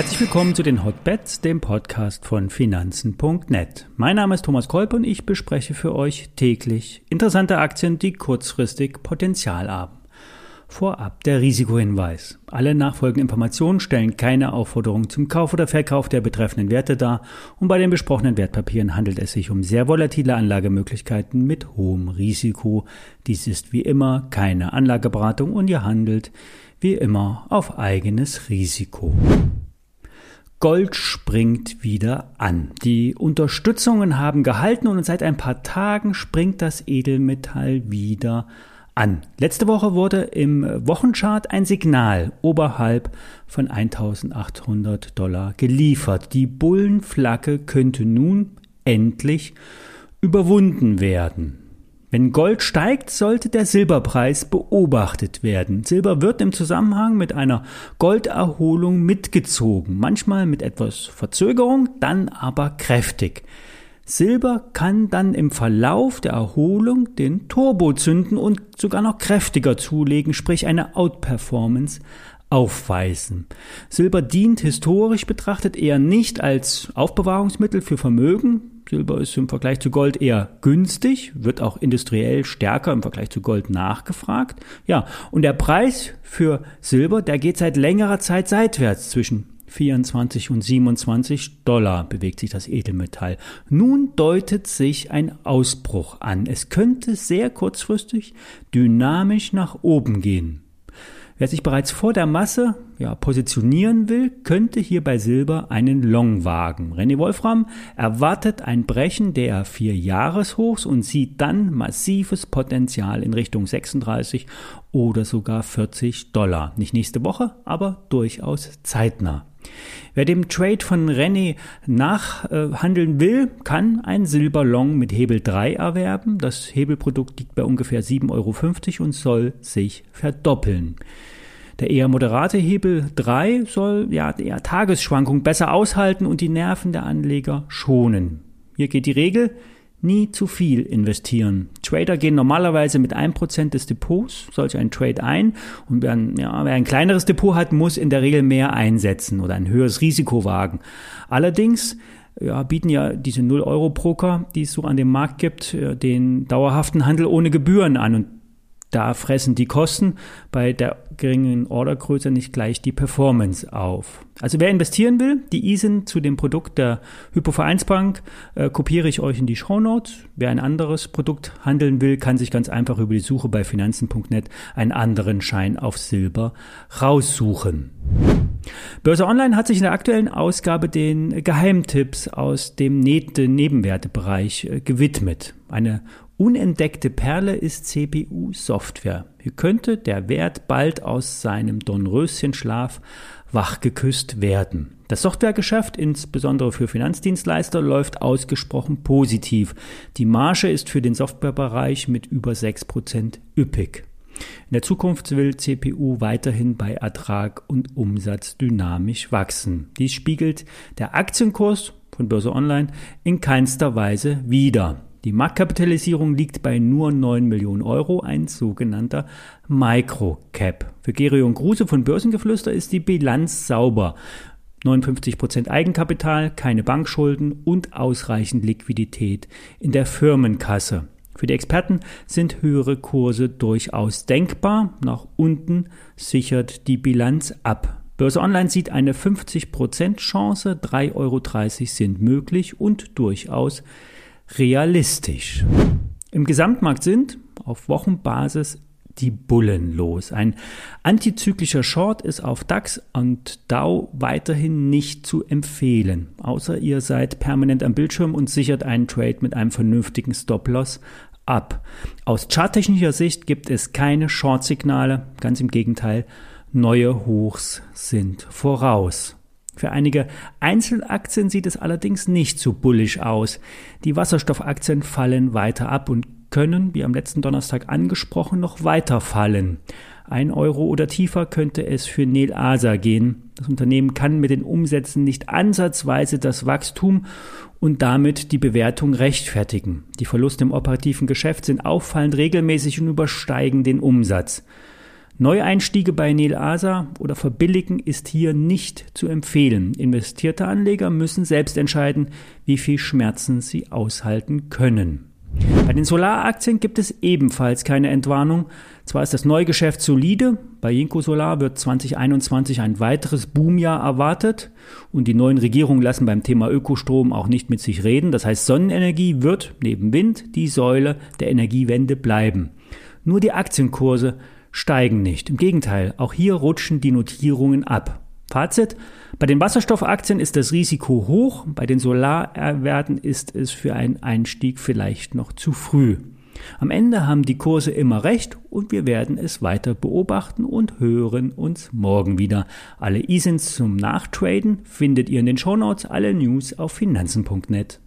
Herzlich willkommen zu den Hotbets, dem Podcast von Finanzen.net. Mein Name ist Thomas Kolb und ich bespreche für euch täglich interessante Aktien, die kurzfristig Potenzial haben. Vorab der Risikohinweis. Alle nachfolgenden Informationen stellen keine Aufforderung zum Kauf oder Verkauf der betreffenden Werte dar und bei den besprochenen Wertpapieren handelt es sich um sehr volatile Anlagemöglichkeiten mit hohem Risiko. Dies ist wie immer keine Anlageberatung und ihr handelt wie immer auf eigenes Risiko. Gold springt wieder an. Die Unterstützungen haben gehalten und seit ein paar Tagen springt das Edelmetall wieder an. Letzte Woche wurde im Wochenchart ein Signal oberhalb von 1800 Dollar geliefert. Die Bullenflagge könnte nun endlich überwunden werden. Wenn Gold steigt, sollte der Silberpreis beobachtet werden. Silber wird im Zusammenhang mit einer Golderholung mitgezogen, manchmal mit etwas Verzögerung, dann aber kräftig. Silber kann dann im Verlauf der Erholung den Turbo zünden und sogar noch kräftiger zulegen, sprich eine Outperformance aufweisen. Silber dient historisch betrachtet eher nicht als Aufbewahrungsmittel für Vermögen, Silber ist im Vergleich zu Gold eher günstig, wird auch industriell stärker im Vergleich zu Gold nachgefragt. Ja, und der Preis für Silber, der geht seit längerer Zeit seitwärts zwischen 24 und 27 Dollar bewegt sich das Edelmetall. Nun deutet sich ein Ausbruch an. Es könnte sehr kurzfristig dynamisch nach oben gehen. Wer sich bereits vor der Masse ja, positionieren will, könnte hier bei Silber einen Long wagen. René Wolfram erwartet ein Brechen der vier Jahreshochs und sieht dann massives Potenzial in Richtung 36 oder sogar 40 Dollar. Nicht nächste Woche, aber durchaus zeitnah. Wer dem Trade von René nachhandeln will, kann ein Silberlong mit Hebel 3 erwerben. Das Hebelprodukt liegt bei ungefähr 7,50 Euro und soll sich verdoppeln. Der eher moderate Hebel 3 soll ja eher Tagesschwankungen besser aushalten und die Nerven der Anleger schonen. Hier geht die Regel, nie zu viel investieren. Trader gehen normalerweise mit 1% des Depots solch ein Trade ein und wer ein, ja, wer ein kleineres Depot hat, muss in der Regel mehr einsetzen oder ein höheres Risiko wagen. Allerdings ja, bieten ja diese 0-Euro-Broker, die es so an dem Markt gibt, den dauerhaften Handel ohne Gebühren an und da fressen die Kosten bei der geringen Ordergröße nicht gleich die Performance auf. Also wer investieren will, die ISIN zu dem Produkt der Hypovereinsbank äh, kopiere ich euch in die Show Notes. Wer ein anderes Produkt handeln will, kann sich ganz einfach über die Suche bei finanzen.net einen anderen Schein auf Silber raussuchen. Börse Online hat sich in der aktuellen Ausgabe den Geheimtipps aus dem Nebenwertebereich äh, gewidmet. Eine unentdeckte Perle ist CPU-Software. Hier könnte der Wert bald aus seinem Dornröschenschlaf wachgeküsst werden. Das Softwaregeschäft, insbesondere für Finanzdienstleister, läuft ausgesprochen positiv. Die Marge ist für den Softwarebereich mit über 6% üppig. In der Zukunft will CPU weiterhin bei Ertrag und Umsatz dynamisch wachsen. Dies spiegelt der Aktienkurs von Börse Online in keinster Weise wider. Die Marktkapitalisierung liegt bei nur 9 Millionen Euro, ein sogenannter Microcap. Für Gerion Kruse von Börsengeflüster ist die Bilanz sauber. 59% Eigenkapital, keine Bankschulden und ausreichend Liquidität in der Firmenkasse. Für die Experten sind höhere Kurse durchaus denkbar. Nach unten sichert die Bilanz ab. Börse Online sieht eine 50% Chance, 3,30 Euro sind möglich und durchaus realistisch. Im Gesamtmarkt sind auf Wochenbasis die Bullen los. Ein antizyklischer Short ist auf DAX und DAO weiterhin nicht zu empfehlen, außer ihr seid permanent am Bildschirm und sichert einen Trade mit einem vernünftigen Stop-Loss ab. Aus charttechnischer Sicht gibt es keine Short-Signale, ganz im Gegenteil, neue Hochs sind voraus. Für einige Einzelaktien sieht es allerdings nicht so bullisch aus. Die Wasserstoffaktien fallen weiter ab und können, wie am letzten Donnerstag angesprochen, noch weiter fallen. Ein Euro oder tiefer könnte es für Nel Asa gehen. Das Unternehmen kann mit den Umsätzen nicht ansatzweise das Wachstum und damit die Bewertung rechtfertigen. Die Verluste im operativen Geschäft sind auffallend regelmäßig und übersteigen den Umsatz. Neueinstiege bei Nel Asa oder Verbilligen ist hier nicht zu empfehlen. Investierte Anleger müssen selbst entscheiden, wie viel Schmerzen sie aushalten können. Bei den Solaraktien gibt es ebenfalls keine Entwarnung. Zwar ist das Neugeschäft solide, bei Jinko Solar wird 2021 ein weiteres Boomjahr erwartet und die neuen Regierungen lassen beim Thema Ökostrom auch nicht mit sich reden. Das heißt, Sonnenenergie wird neben Wind die Säule der Energiewende bleiben. Nur die Aktienkurse steigen nicht. Im Gegenteil, auch hier rutschen die Notierungen ab. Fazit, bei den Wasserstoffaktien ist das Risiko hoch, bei den Solarwerten ist es für einen Einstieg vielleicht noch zu früh. Am Ende haben die Kurse immer recht und wir werden es weiter beobachten und hören uns morgen wieder. Alle ISINs zum Nachtraden findet ihr in den Shownotes, alle News auf finanzen.net.